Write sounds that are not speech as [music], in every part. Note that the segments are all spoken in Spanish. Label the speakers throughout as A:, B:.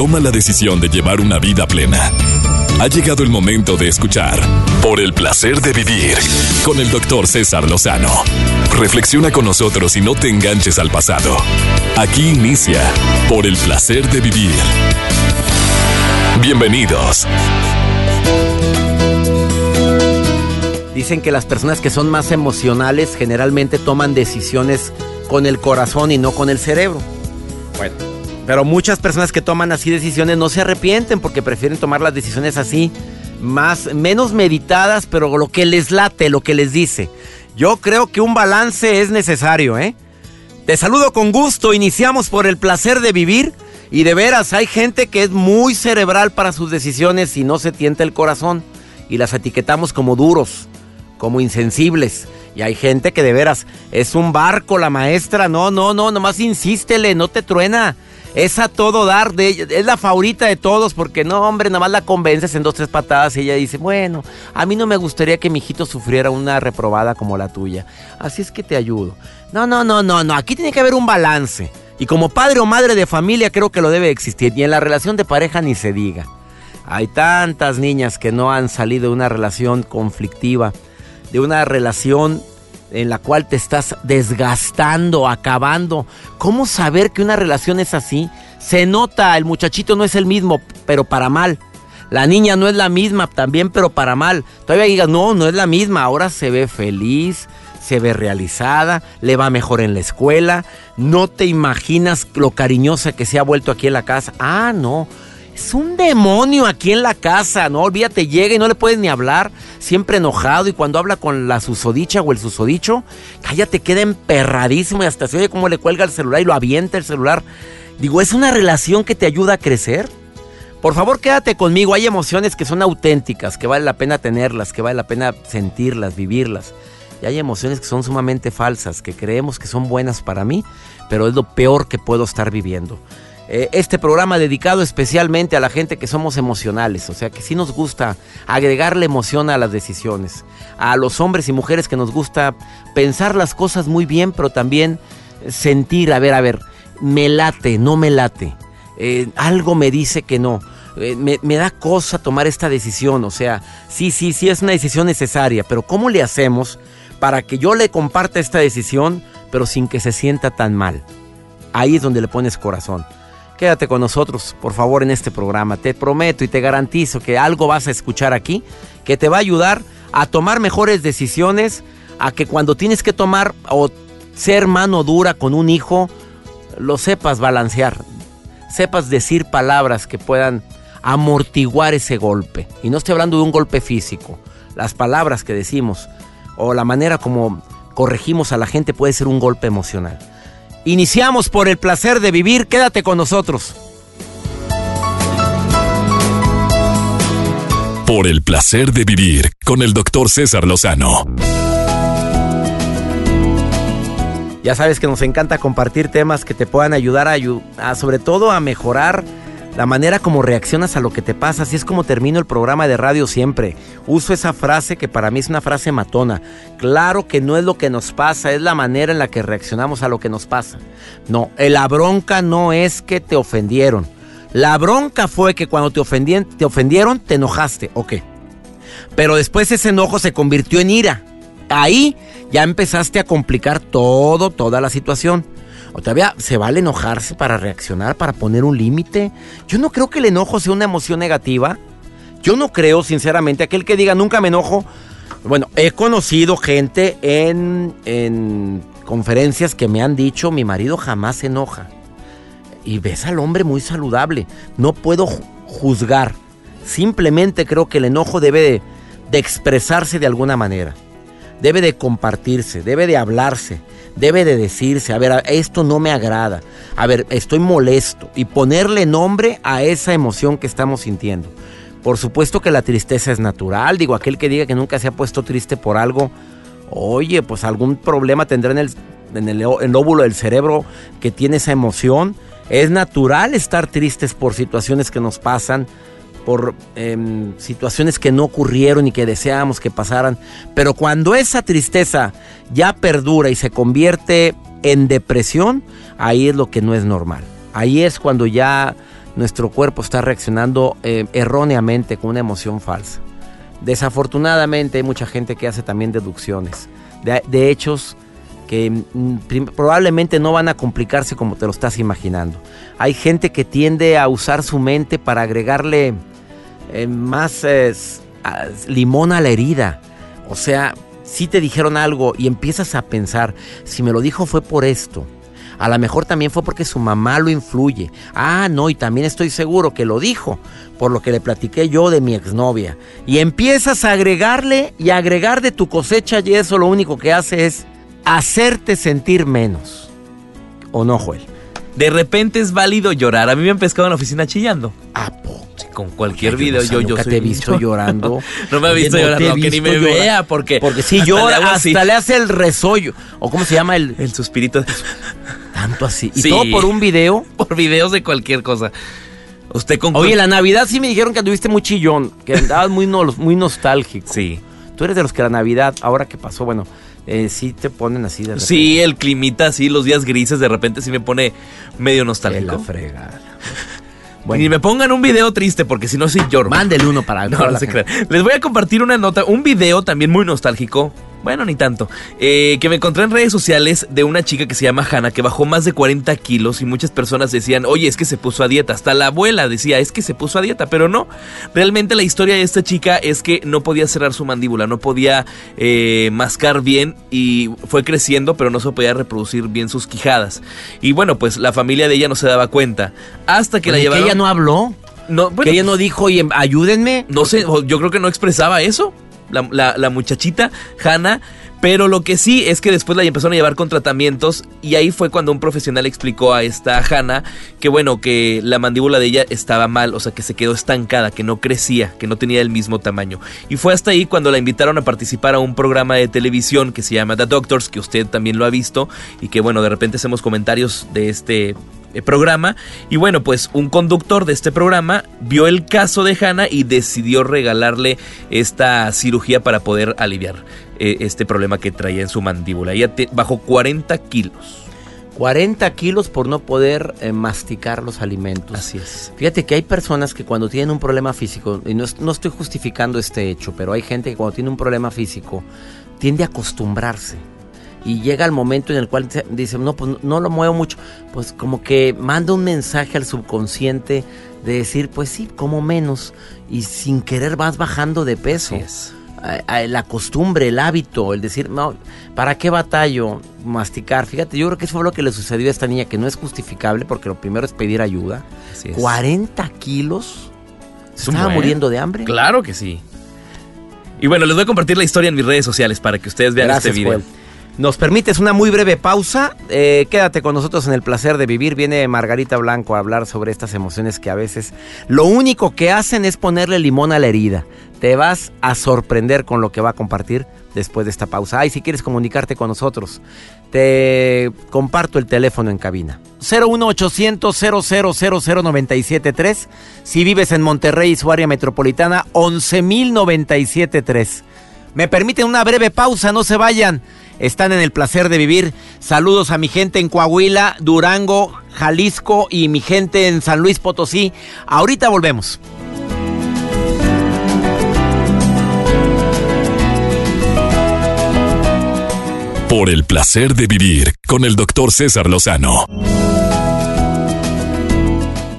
A: toma la decisión de llevar una vida plena. Ha llegado el momento de escuchar Por el placer de vivir con el doctor César Lozano. Reflexiona con nosotros y no te enganches al pasado. Aquí inicia Por el placer de vivir. Bienvenidos.
B: Dicen que las personas que son más emocionales generalmente toman decisiones con el corazón y no con el cerebro. Bueno, pero muchas personas que toman así decisiones no se arrepienten porque prefieren tomar las decisiones así, más menos meditadas, pero lo que les late, lo que les dice. Yo creo que un balance es necesario, ¿eh? Te saludo con gusto, iniciamos por el placer de vivir y de veras hay gente que es muy cerebral para sus decisiones y no se tienta el corazón y las etiquetamos como duros, como insensibles. Y hay gente que de veras es un barco la maestra, no, no, no, nomás insístele, no te truena. Es a todo dar, de, es la favorita de todos porque no, hombre, nada más la convences en dos, tres patadas y ella dice, bueno, a mí no me gustaría que mi hijito sufriera una reprobada como la tuya. Así es que te ayudo. No, no, no, no, no, aquí tiene que haber un balance. Y como padre o madre de familia creo que lo debe existir. Y en la relación de pareja ni se diga. Hay tantas niñas que no han salido de una relación conflictiva, de una relación en la cual te estás desgastando, acabando. ¿Cómo saber que una relación es así? Se nota, el muchachito no es el mismo, pero para mal. La niña no es la misma, también, pero para mal. Todavía digas, no, no es la misma. Ahora se ve feliz, se ve realizada, le va mejor en la escuela. No te imaginas lo cariñosa que se ha vuelto aquí en la casa. Ah, no. Es un demonio aquí en la casa, no olvídate, llega y no le puedes ni hablar, siempre enojado y cuando habla con la susodicha o el susodicho, cállate, queda emperradísimo y hasta se oye cómo le cuelga el celular y lo avienta el celular. Digo, es una relación que te ayuda a crecer. Por favor, quédate conmigo, hay emociones que son auténticas, que vale la pena tenerlas, que vale la pena sentirlas, vivirlas. Y hay emociones que son sumamente falsas, que creemos que son buenas para mí, pero es lo peor que puedo estar viviendo. Eh, este programa dedicado especialmente a la gente que somos emocionales, o sea que sí nos gusta agregarle emoción a las decisiones, a los hombres y mujeres que nos gusta pensar las cosas muy bien, pero también sentir, a ver, a ver, me late, no me late, eh, algo me dice que no. Eh, me, me, da cosa tomar esta decisión, o sea, sí, sí, sí es una decisión necesaria, pero ¿cómo le hacemos para que yo le comparta esta decisión, pero sin que se sienta tan mal? Ahí es donde le pones corazón. Quédate con nosotros, por favor, en este programa. Te prometo y te garantizo que algo vas a escuchar aquí que te va a ayudar a tomar mejores decisiones, a que cuando tienes que tomar o ser mano dura con un hijo, lo sepas balancear, sepas decir palabras que puedan amortiguar ese golpe. Y no estoy hablando de un golpe físico. Las palabras que decimos o la manera como corregimos a la gente puede ser un golpe emocional. Iniciamos por el placer de vivir. Quédate con nosotros.
A: Por el placer de vivir con el doctor César Lozano.
B: Ya sabes que nos encanta compartir temas que te puedan ayudar a, a sobre todo a mejorar la manera como reaccionas a lo que te pasa, así es como termino el programa de radio siempre. Uso esa frase que para mí es una frase matona. Claro que no es lo que nos pasa, es la manera en la que reaccionamos a lo que nos pasa. No, la bronca no es que te ofendieron. La bronca fue que cuando te, ofendieron, te ofendieron, te enojaste, ok. Pero después ese enojo se convirtió en ira. Ahí ya empezaste a complicar todo, toda la situación. O todavía se vale enojarse para reaccionar, para poner un límite. Yo no creo que el enojo sea una emoción negativa. Yo no creo, sinceramente, aquel que diga nunca me enojo. Bueno, he conocido gente en, en conferencias que me han dicho mi marido jamás se enoja. Y ves al hombre muy saludable. No puedo juzgar. Simplemente creo que el enojo debe de, de expresarse de alguna manera. Debe de compartirse, debe de hablarse debe de decirse, a ver, esto no me agrada, a ver, estoy molesto y ponerle nombre a esa emoción que estamos sintiendo. Por supuesto que la tristeza es natural, digo, aquel que diga que nunca se ha puesto triste por algo, oye, pues algún problema tendrá en el, en el, óvulo del cerebro que tiene esa emoción. Es natural estar tristes por situaciones que nos pasan, por em, situaciones que no ocurrieron y que deseábamos que pasaran. Pero cuando esa tristeza ya perdura y se convierte en depresión, ahí es lo que no es normal. Ahí es cuando ya nuestro cuerpo está reaccionando eh, erróneamente con una emoción falsa. Desafortunadamente hay mucha gente que hace también deducciones de, hechos que mm, probablemente no van a complicarse como te lo estás imaginando. Hay gente que tiende a usar su mente para agregarle eh, más limón a la herida. O sea, si te dijeron algo y empiezas a pensar, si me lo dijo fue por esto. A lo mejor también fue porque su mamá lo influye. Ah, no, y también estoy seguro que lo dijo por lo que le platiqué yo de mi exnovia. Y empiezas a agregarle y agregar de tu cosecha y eso lo único que hace es hacerte sentir menos. ¿O no, Joel?
C: De repente es válido llorar. A mí me han pescado en la oficina chillando.
B: ¿A
C: con cualquier video yo, yo,
B: te he visto [laughs] llorando.
C: no me ha visto llorando, que ni me vea, porque.
B: Porque si llora, hasta le hace el resollo. ¿O cómo se llama el.
C: El suspirito.
B: Tanto así. ¿Y todo por un video? [laughs]
C: Por videos de cualquier cosa. Usted con.
B: Oye, la Navidad sí me dijeron que anduviste muy chillón, que andabas muy, muy nostálgico.
C: Sí.
B: Tú eres de los que la Navidad, ahora que pasó, bueno, eh, sí te ponen así de repente.
C: Sí, el climita así, los días grises, de repente sí me pone medio nostálgico.
B: la fregada.
C: Bueno. Ni me pongan un video triste porque si no sí lloro.
B: Mándele uno para [laughs]
C: no, no se Les voy a compartir una nota, un video también muy nostálgico bueno, ni tanto. Eh, que me encontré en redes sociales de una chica que se llama Hannah, que bajó más de 40 kilos y muchas personas decían, oye, es que se puso a dieta. Hasta la abuela decía, es que se puso a dieta, pero no. Realmente la historia de esta chica es que no podía cerrar su mandíbula, no podía eh, mascar bien y fue creciendo, pero no se podía reproducir bien sus quijadas. Y bueno, pues la familia de ella no se daba cuenta. Hasta que la llevaron...
B: ¿Que ella no habló?
C: No,
B: que ella no dijo, oye, ayúdenme.
C: No sé, yo creo que no expresaba eso la, muchachita, Hannah. Pero lo que sí es que después la empezaron a llevar con tratamientos y ahí fue cuando un profesional explicó a esta Hannah que bueno, que la mandíbula de ella estaba mal, o sea, que se quedó estancada, que no crecía, que no tenía el mismo tamaño. Y fue hasta ahí cuando la invitaron a participar a un programa de televisión que se llama The Doctors, que usted también lo ha visto y que bueno, de repente hacemos comentarios de este programa. Y bueno, pues un conductor de este programa vio el caso de Hannah y decidió regalarle esta cirugía para poder aliviar eh, este problema que traía en su mandíbula. Ella bajó 40 kilos.
B: 40 kilos por no poder eh, masticar los alimentos.
C: Así es.
B: Fíjate que hay personas que cuando tienen un problema físico, y no, no, estoy justificando este hecho, pero hay gente que cuando tiene un problema físico tiende a acostumbrarse y llega el momento en el cual dice, no, pues no lo muevo mucho, pues como que manda un mensaje al subconsciente de decir, pues sí, como menos, y sin querer vas bajando de peso.
C: Es.
B: La costumbre, el hábito, el decir, no, ¿para qué batallo? Masticar. Fíjate, yo creo que eso fue lo que le sucedió a esta niña, que no es justificable, porque lo primero es pedir ayuda. 40 kilos. ¿Se estaba muriendo de hambre?
C: Claro que sí. Y bueno, les voy a compartir la historia en mis redes sociales para que ustedes vean este video.
B: Nos permites una muy breve pausa. Eh, quédate con nosotros en el placer de vivir. Viene Margarita Blanco a hablar sobre estas emociones que a veces lo único que hacen es ponerle limón a la herida. Te vas a sorprender con lo que va a compartir después de esta pausa. Ay, si quieres comunicarte con nosotros, te comparto el teléfono en cabina. 01800 00973 Si vives en Monterrey y su área metropolitana, 11973. Me permiten una breve pausa, no se vayan están en el placer de vivir. Saludos a mi gente en Coahuila, Durango, Jalisco y mi gente en San Luis Potosí. Ahorita volvemos.
A: Por el placer de vivir con el doctor César Lozano.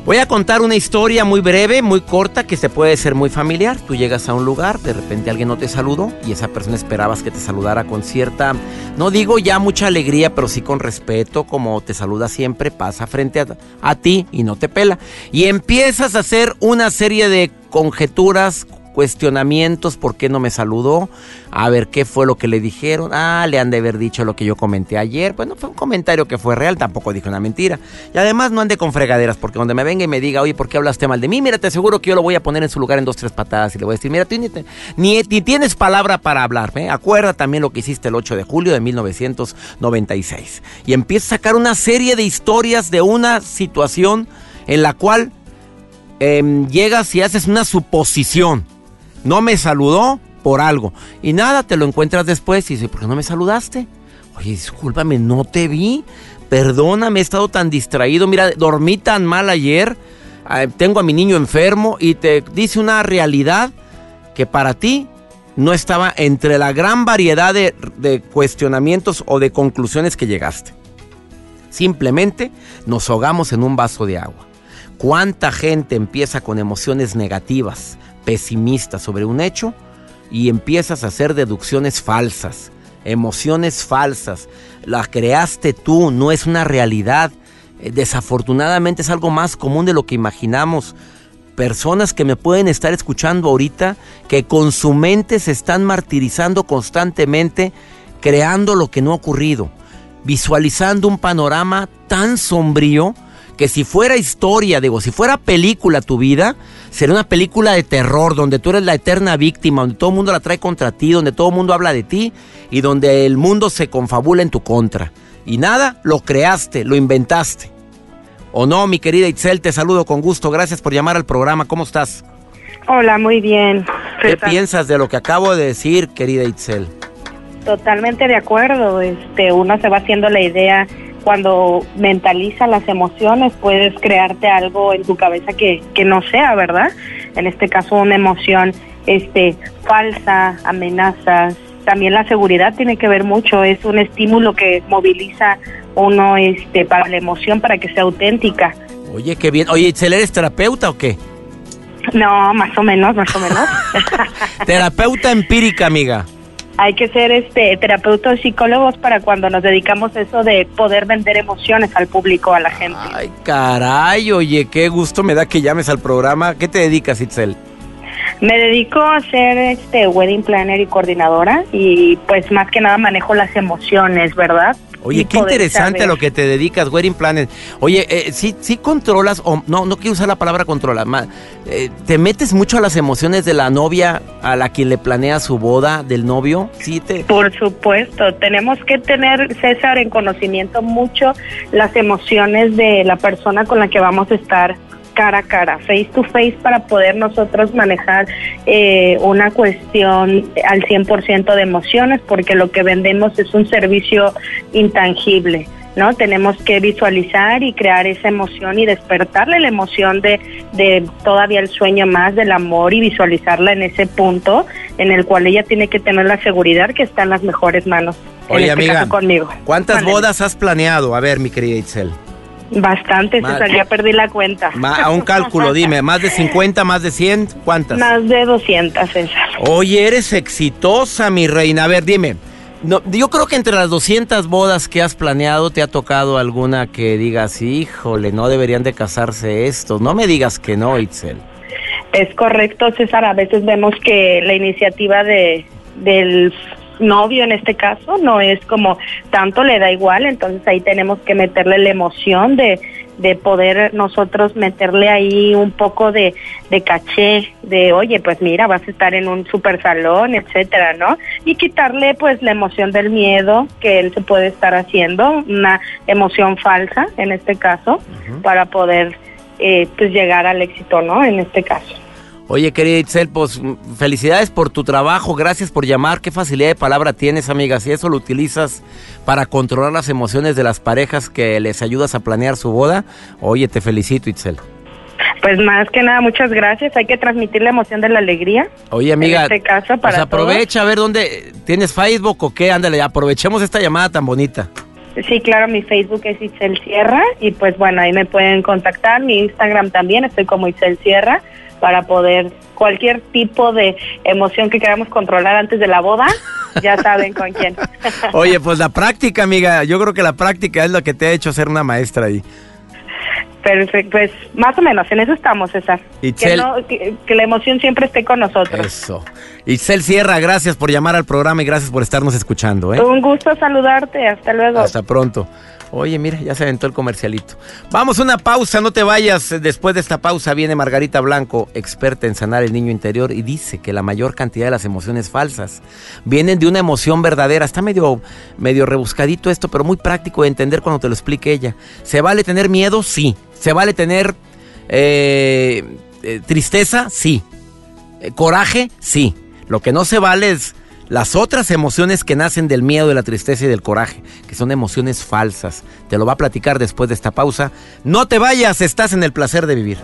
B: Voy a contar una historia muy breve, muy corta, que se puede ser muy familiar. Tú llegas a un lugar, de repente alguien no te saludó y esa persona esperabas que te saludara con cierta, no digo ya mucha alegría, pero sí con respeto, como te saluda siempre, pasa frente a, a ti y no te pela. Y empiezas a hacer una serie de conjeturas, cuestionamientos, ¿por qué no me saludó? A ver qué fue lo que le dijeron. Ah, le han de haber dicho lo que yo comenté ayer. Bueno, fue un comentario que fue real, tampoco dijo una mentira. Y además no ande con fregaderas, porque donde me venga y me diga, oye, ¿por qué hablaste mal de mí? Mira, te aseguro que yo lo voy a poner en su lugar en dos, tres patadas y le voy a decir, mira, tú ni, ni, tienes palabra para hablar. ¿eh? Acuerda también lo que hiciste el 8 de julio de 1996. Y empieza a sacar una serie de historias de una situación en la cual em, llegas y haces una suposición. No me saludó por algo. Y nada, te lo encuentras después y dice, ¿por qué no me saludaste? Oye, discúlpame, no te vi. Perdóname, he estado tan distraído. Mira, dormí tan mal ayer. ah, tengo a mi niño enfermo y te dice una realidad que para ti no estaba entre la gran variedad de, de cuestionamientos o de conclusiones que llegaste. Simplemente nos ahogamos en un vaso de agua. ¿Cuánta gente empieza con emociones negativas, pesimistas sobre un hecho y empiezas a hacer deducciones falsas, emociones falsas? La creaste tú, no es una realidad. Eh, desafortunadamente es algo más común de lo que imaginamos. Personas que me pueden estar escuchando ahorita, que con su mente se están martirizando constantemente, creando lo que no ha ocurrido, visualizando un panorama tan sombrío que si fuera historia, digo, si fuera película tu vida, sería una película de terror, donde tú eres la eterna víctima, donde todo el mundo la trae contra ti, donde todo el mundo habla de ti y donde el mundo se confabula en tu contra. Y nada, lo creaste, lo inventaste. ¿O no, mi querida Itzel? Te saludo con gusto. Gracias por llamar al programa. ¿Cómo estás?
D: Hola, muy bien.
B: ¿Qué piensas de lo que acabo de decir, querida Itzel?
D: Totalmente de acuerdo. Este, uno se va haciendo la idea cuando mentaliza las emociones, puedes crearte algo en tu cabeza que, que no sea, ¿verdad? En este caso, una emoción este, falsa, amenazas. También la seguridad tiene que ver mucho, es un estímulo que moviliza uno este, para la emoción, para que sea auténtica.
B: Oye, qué bien. Oye, ¿Itzel, eres terapeuta o qué?
D: No, más o menos, más o menos. [laughs]
B: terapeuta empírica, amiga
D: hay que ser este terapeutas psicólogos para cuando nos dedicamos a eso de poder vender emociones al público, a la gente.
B: Ay, caray, oye, qué gusto me da que llames al programa. ¿Qué te dedicas, Itzel?
D: Me dedico a ser este wedding planner y coordinadora y pues más que nada manejo las emociones, ¿verdad?
B: Oye, qué interesante lo que te dedicas, Wedding Planet. Oye, eh, ¿sí, ¿sí, controlas, o no, no quiero usar la palabra controlar, eh, ¿te metes mucho a las emociones de la novia a la quien le planea su boda, del novio? ¿Sí te...
D: Por supuesto, tenemos que tener, César, en conocimiento mucho las emociones de la persona con la que vamos a estar cara a cara, face to face, para poder nosotros manejar eh, una cuestión al 100% de emociones, porque lo que vendemos es un servicio intangible. ¿no? Tenemos que visualizar y crear esa emoción y despertarle la emoción de, de todavía el sueño más del amor y visualizarla en ese punto en el cual ella tiene que tener la seguridad que está en las mejores manos.
B: Oye, este amiga, conmigo. ¿cuántas bodas has planeado? A ver, mi querida Itzel.
D: Bastante, César, ya perdí la cuenta.
B: a un cálculo, [laughs] dime, ¿más de 50, más de 100? ¿Cuántas?
D: Más de 200, César.
B: Oye, eres exitosa, mi reina. A ver, dime. No, yo creo que entre las 200 bodas que has planeado te ha tocado alguna que digas, híjole, no deberían de casarse estos. No me digas que no, Itzel.
D: Es correcto, César. A veces vemos que la iniciativa de, del novio en este caso, no es como tanto le da igual, entonces ahí tenemos que meterle la emoción de, de poder nosotros meterle ahí un poco de, de caché, de oye, pues mira, vas a estar en un super salón, etcétera, ¿no? Y quitarle pues la emoción del miedo que él se puede estar haciendo, una emoción falsa en este caso, para poder eh, pues llegar al éxito, ¿no? En este caso.
B: Oye, querida Itzel, pues felicidades por tu trabajo, gracias por llamar. Qué facilidad de palabra tienes, amiga. Si eso lo utilizas para controlar las emociones de las parejas que les ayudas a planear su boda, oye, te felicito, Itzel.
D: Pues más que nada, muchas gracias. Hay que transmitir la emoción de la alegría.
B: Oye, amiga,
D: en este caso para
B: pues aprovecha a ver dónde tienes Facebook o qué. Ándale, aprovechemos esta llamada tan bonita.
D: Sí, claro, mi Facebook es Itzel Sierra y pues bueno, ahí me pueden contactar. Mi Instagram también, estoy como Itzel Sierra para poder cualquier tipo de emoción que queramos controlar antes de la boda, ya saben con quién. [laughs]
B: Oye, pues la práctica, amiga, yo creo que la práctica es lo que te ha hecho ser una maestra ahí.
D: Perfecto, pues más o menos, en eso estamos, César. Que, que, la emoción siempre esté con nosotros.
B: Eso. Itzel Sierra, gracias por llamar al programa y gracias por estarnos escuchando. ¿eh?
D: Un gusto saludarte, hasta luego.
B: Hasta pronto. Oye, mira, ya se aventó el comercialito. Vamos a una pausa, no te vayas. Después de esta pausa viene Margarita Blanco, experta en sanar el niño interior, y dice que la mayor cantidad de las emociones falsas vienen de una emoción verdadera. Está medio, medio rebuscadito esto, pero muy práctico de entender cuando te lo explique ella. ¿Se vale tener miedo? Sí. ¿Se vale tener eh, eh, tristeza? Sí. Eh, ¿Coraje? Sí. Lo que no se vale es las otras emociones que nacen del miedo, de la tristeza y del coraje, que son emociones falsas. Te lo va a platicar después de esta pausa. No te vayas, estás en el placer de vivir.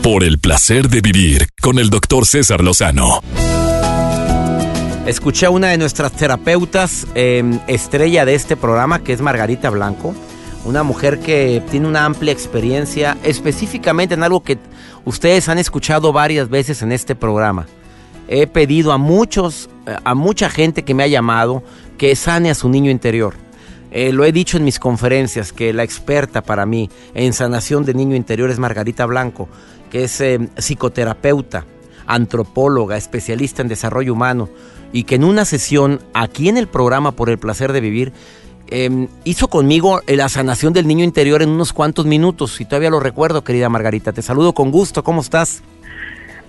A: Por el placer de vivir con el doctor César Lozano.
B: Escuché a una de nuestras terapeutas em, estrella de este programa, que es Margarita Blanco una mujer que tiene una amplia experiencia específicamente en algo que ustedes han escuchado varias veces en este programa. He pedido a muchos, eh, a mucha gente que me ha llamado que sane a su niño interior. Eh, lo he dicho en mis conferencias que la experta para mí en sanación de niño interior es Margarita Blanco, que es em, psicoterapeuta, antropóloga, especialista en desarrollo humano y que en una sesión aquí en el programa Por el Placer de Vivir em, hizo conmigo la sanación del niño interior en unos cuantos minutos y todavía lo recuerdo, querida Margarita. Te saludo con gusto, ¿cómo estás?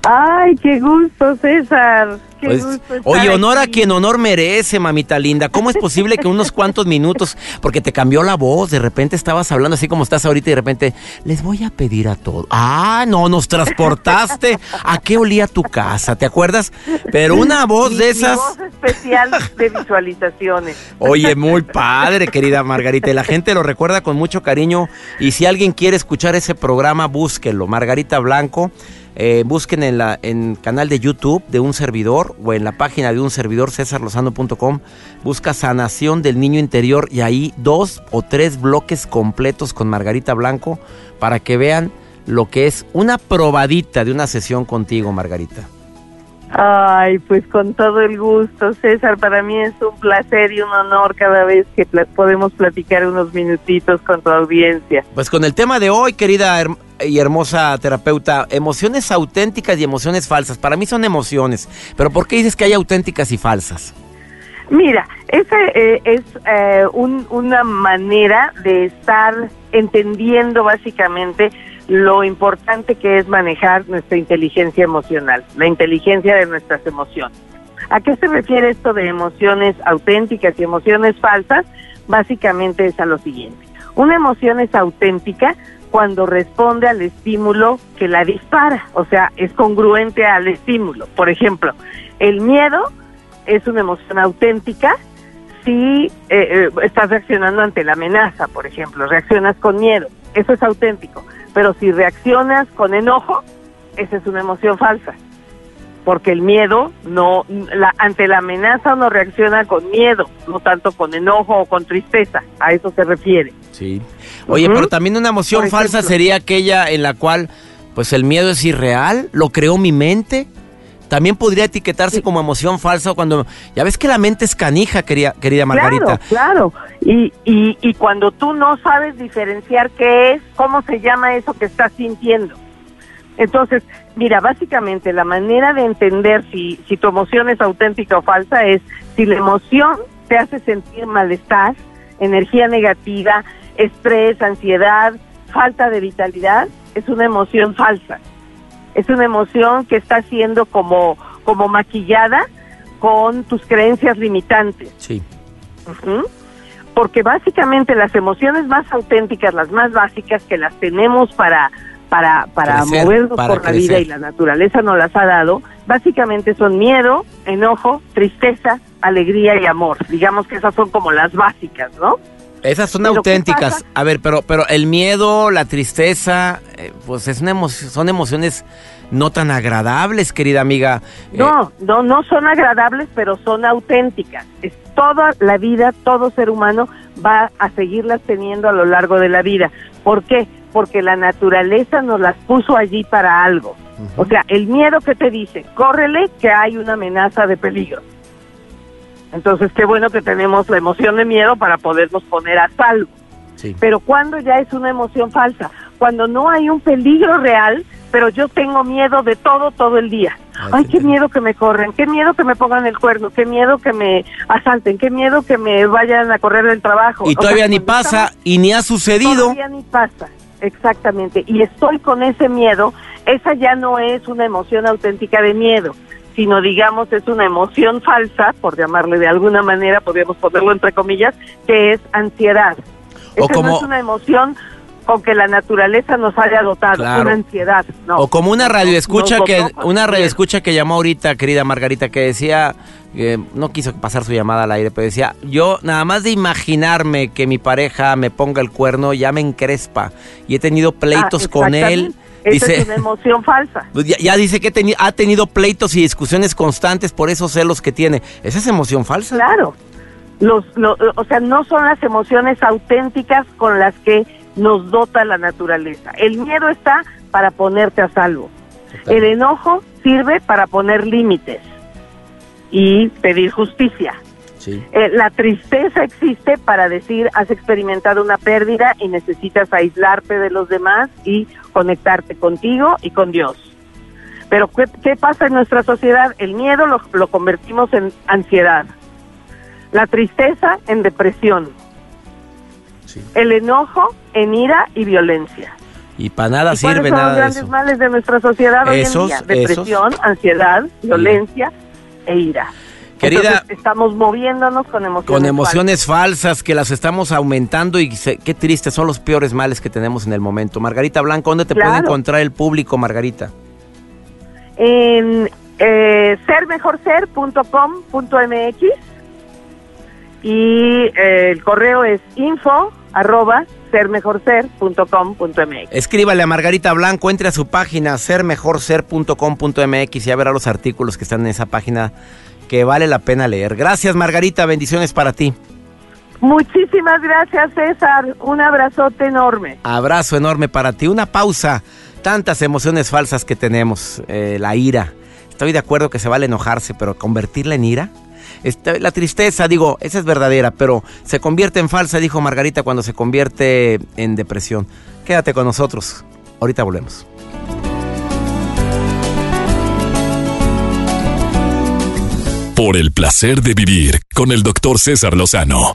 E: Ay, qué gusto, César.
B: Pues, oye, honor a quien honor merece, mamita linda. ¿Cómo es posible que unos cuantos minutos, porque te cambió la voz, de repente estabas hablando así como estás ahorita y de repente, les voy a pedir a todos. Ah, no, nos transportaste. ¿A qué olía tu casa? ¿Te acuerdas? Pero una voz de esas...
E: voz especial de visualizaciones.
B: Oye, muy padre, querida Margarita. Y la gente lo recuerda con mucho cariño. Y si alguien quiere escuchar ese programa, búsquelo. Margarita Blanco. Eh, busquen en la en canal de YouTube de un servidor o en la página de un servidor cesarlozano.com. Busca sanación del niño interior y ahí dos o tres bloques completos con Margarita Blanco para que vean lo que es una probadita de una sesión contigo, Margarita.
E: Ay, pues con todo el gusto, César. Para mí es un placer y un honor cada vez que podemos platicar unos minutitos con tu audiencia.
B: Pues con el tema de hoy, querida y hermosa terapeuta, emociones auténticas y emociones falsas. Para mí son emociones, pero ¿por qué dices que hay auténticas y falsas?
E: Mira, esa eh, es eh, una manera de estar entendiendo básicamente lo importante que es manejar nuestra inteligencia emocional, la inteligencia de nuestras emociones. ¿A qué se refiere esto de emociones auténticas y emociones falsas? Básicamente es a lo siguiente. Una emoción es auténtica cuando responde al estímulo que la dispara, o sea, es congruente al estímulo. Por ejemplo, el miedo es una emoción auténtica si eh, eh, estás reaccionando ante la amenaza, por ejemplo, reaccionas con miedo, eso es auténtico. Pero si reaccionas con enojo, esa es una emoción falsa. Porque el miedo no, la, ante la amenaza uno reacciona con miedo, no tanto con enojo o con tristeza. A eso se refiere.
B: Sí. Oye, pero también una emoción falsa sería aquella en la cual, pues el miedo es irreal, lo creó mi mente. También podría etiquetarse como emoción falsa cuando... Ya ves que la mente es canija, querida, querida Margarita.
E: Claro, claro. Y, y, y cuando tú no sabes diferenciar qué es, cómo se llama eso que estás sintiendo. Entonces, mira, básicamente la manera de entender si, si tu emoción es auténtica o falsa es si la emoción te hace sentir malestar, energía negativa, estrés, ansiedad, falta de vitalidad, es una emoción falsa es una emoción que está siendo como, como maquillada con tus creencias limitantes.
B: Sí.
E: Porque básicamente las emociones más auténticas, las más básicas que las tenemos para para, para movernos por la vida y la naturaleza nos las ha dado, básicamente son miedo, enojo, tristeza, alegría y amor. Digamos que esas son como las básicas, ¿no?
B: Esas son auténticas. A ver, pero, pero el miedo, la tristeza, eh, pues es una son emociones no tan agradables, querida amiga.
E: Eh, no, no, no son agradables, pero son auténticas. Es toda la vida, todo ser humano va a seguirlas teniendo a lo largo de la vida. ¿Por qué? Porque la naturaleza nos las puso allí para algo. O sea, el miedo que te dice, córrele que hay una amenaza de peligro. Entonces, qué bueno que tenemos la emoción de miedo para podernos poner a salvo. Pero cuando ya es una emoción falsa, cuando no hay un peligro real, pero yo tengo miedo de todo todo el día. Ah, Ay, qué miedo que me corren, qué miedo que me pongan el cuerno, qué miedo que me asalten, qué miedo que me vayan a correr del trabajo.
B: Y todavía ni pasa y ni ha sucedido.
E: Todavía ni pasa, exactamente. Y estoy con ese miedo, esa ya no es una emoción auténtica de miedo sino digamos es una emoción falsa, por llamarle de alguna manera, podríamos ponerlo entre comillas, que es ansiedad. O como... no es una emoción con que la naturaleza nos haya dotado, una ansiedad. No.
B: O como una radio escucha que una radio escucha que llamó ahorita, querida Margarita, que decía que no quiso pasar su llamada al aire, pero decía, yo nada más de imaginarme que mi pareja me ponga el cuerno ya me encrespa y he tenido pleitos ah, con él
E: Esa es una emoción falsa. [laughs]
B: Pues ya, dice que ha tenido pleitos y discusiones constantes por esos celos que tiene. Esa es emoción falsa.
E: Claro. Los, o sea, no son las emociones auténticas con las que nos dota la naturaleza. El miedo está para ponerte a salvo. El enojo sirve para poner límites y pedir justicia. Eh, la tristeza existe para decir has experimentado una pérdida y necesitas aislarte de los demás y conectarte contigo y con Dios. Pero ¿qué, pasa en nuestra sociedad? El miedo lo, lo, convertimos en ansiedad, la tristeza en depresión, el enojo en ira y violencia.
B: Y para nada sirve nada
E: los grandes males de nuestra sociedad hoy en día? Depresión, ansiedad, violencia e ira.
B: Querida,
E: estamos moviéndonos con emociones
B: con emociones falsas. que las estamos aumentando y qué triste son los peores males que tenemos en el momento. Margarita Blanco, ¿dónde te puede encontrar el público, Margarita?
E: En eh, sermejorser.com.mx y eh, el correo es info arroba sermejorser.com.mx.
B: Escríbale a Margarita Blanco, entre a su página sermejorser.com.mx y a ver a los artículos que están en esa página que vale la pena leer. Gracias Margarita, bendiciones para ti.
E: Muchísimas gracias César, un abrazote enorme.
B: Abrazo enorme para ti, una pausa. Tantas emociones falsas que tenemos, eh, la ira. Estoy de acuerdo que se vale enojarse, pero convertirla en ira la tristeza, digo, esa es verdadera, pero se convierte en falsa, dijo Margarita, cuando se convierte en depresión. Quédate con nosotros. Ahorita volvemos.
A: Por el placer de vivir con el doctor César Lozano.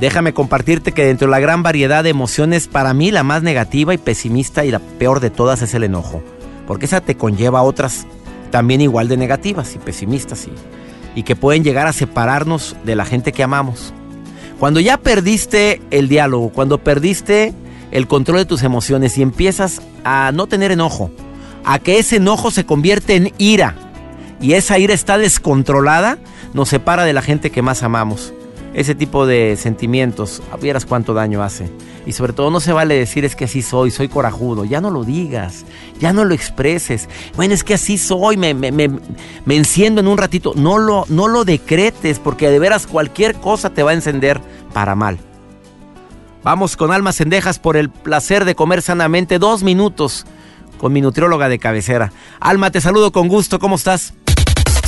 B: Déjame compartirte que dentro de la gran variedad de emociones, para mí la más negativa y pesimista y la peor de todas es el enojo, porque esa te conlleva a otras también igual de negativas y pesimistas y, y que pueden llegar a separarnos de la gente que amamos. Cuando ya perdiste el diálogo, cuando perdiste el control de tus emociones y empiezas a no tener enojo, a que ese enojo se convierte en ira y esa ira está descontrolada, nos separa de la gente que más amamos. Ese tipo de sentimientos, vieras cuánto daño hace. Y sobre todo no se vale decir es que así soy, soy corajudo. Ya no lo digas, ya no lo expreses. Bueno, es que así soy, me, me, me, me enciendo en un ratito. No lo, no lo decretes porque de veras cualquier cosa te va a encender para mal. Vamos con almas cendejas por el placer de comer sanamente. Dos minutos con mi nutrióloga de cabecera. Alma, te saludo con gusto. ¿Cómo estás?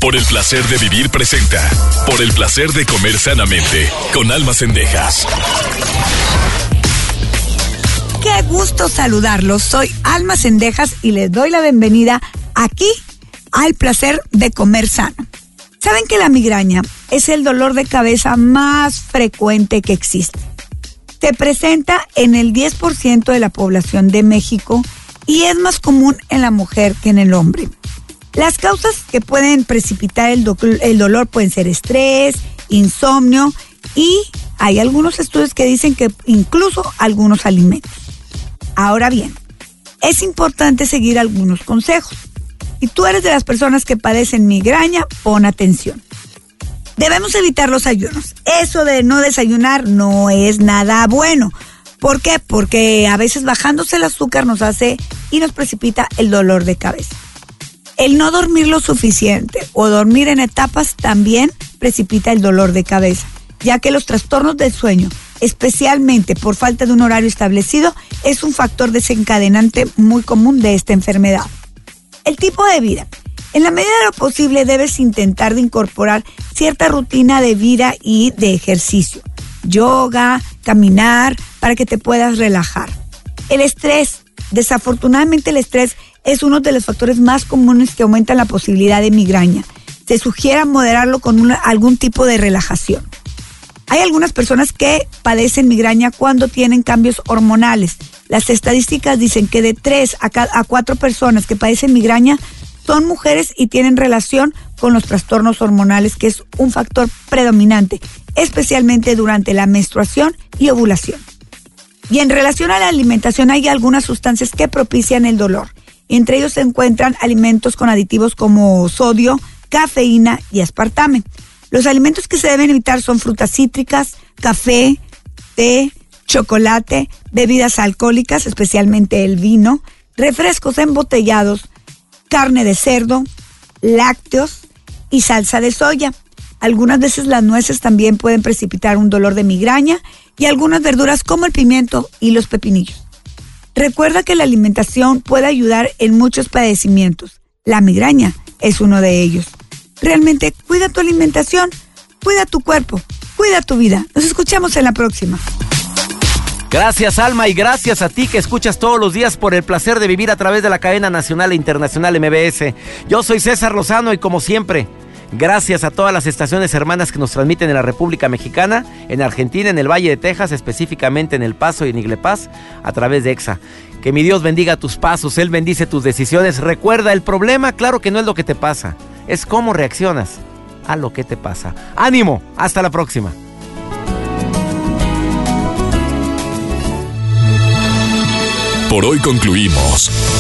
A: Por el placer de vivir presenta. Por el placer de comer sanamente. Con almas cendejas.
F: Qué gusto saludarlos. Soy Alma Cendejas y les doy la bienvenida aquí al placer de comer sano. Saben que la migraña es el dolor de cabeza más frecuente que existe. Se presenta en el 10% de la población de México y es más común en la mujer que en el hombre. Las causas que pueden precipitar el, dolor pueden ser estrés, insomnio y hay algunos estudios que dicen que incluso algunos alimentos. Ahora bien, es importante seguir algunos consejos. Si tú eres de las personas que padecen migraña, pon atención. Debemos evitar los ayunos. Eso de no desayunar no es nada bueno. ¿Por qué? Porque a veces bajándose el azúcar nos hace y nos precipita el dolor de cabeza. El no dormir lo suficiente o dormir en etapas también precipita el dolor de cabeza, ya que los trastornos del sueño especialmente por falta de un horario establecido, es un factor desencadenante muy común de esta enfermedad. El tipo de vida. En la medida de lo posible debes intentar de incorporar cierta rutina de vida y de ejercicio. Yoga, caminar, para que te puedas relajar. El estrés. Desafortunadamente el estrés es uno de los factores más comunes que aumentan la posibilidad de migraña. Se sugiere moderarlo con algún tipo de relajación. Hay algunas personas que padecen migraña cuando tienen cambios hormonales. Las estadísticas dicen que de 3 a 4 personas que padecen migraña son mujeres y tienen relación con los trastornos hormonales, que es un factor predominante, especialmente durante la menstruación y ovulación. Y en relación a la alimentación hay algunas sustancias que propician el dolor. Entre ellos se encuentran alimentos con aditivos como sodio, cafeína y aspartame. Los alimentos que se deben evitar son frutas cítricas, café, té, chocolate, bebidas alcohólicas, especialmente el vino, refrescos embotellados, carne de cerdo, lácteos y salsa de soya. Algunas veces las nueces también pueden precipitar un dolor de migraña y algunas verduras como el pimiento y los pepinillos. Recuerda que la alimentación puede ayudar en muchos padecimientos. La migraña es uno de ellos. Realmente cuida tu alimentación, cuida tu cuerpo, cuida tu vida. Nos escuchamos en la próxima.
B: Gracias Alma y gracias a ti que escuchas todos los días por el placer de vivir a través de la cadena nacional e internacional MBS. Yo soy César Lozano y como siempre, gracias a todas las estaciones hermanas que nos transmiten en la República Mexicana, en Argentina, en el Valle de Texas, específicamente en El Paso y en Iglepaz, a través de EXA. Que mi Dios bendiga tus pasos, Él bendice tus decisiones. Recuerda, el problema claro que no es lo que te pasa, es cómo reaccionas a lo que te pasa. Ánimo, hasta la próxima.
A: Por hoy concluimos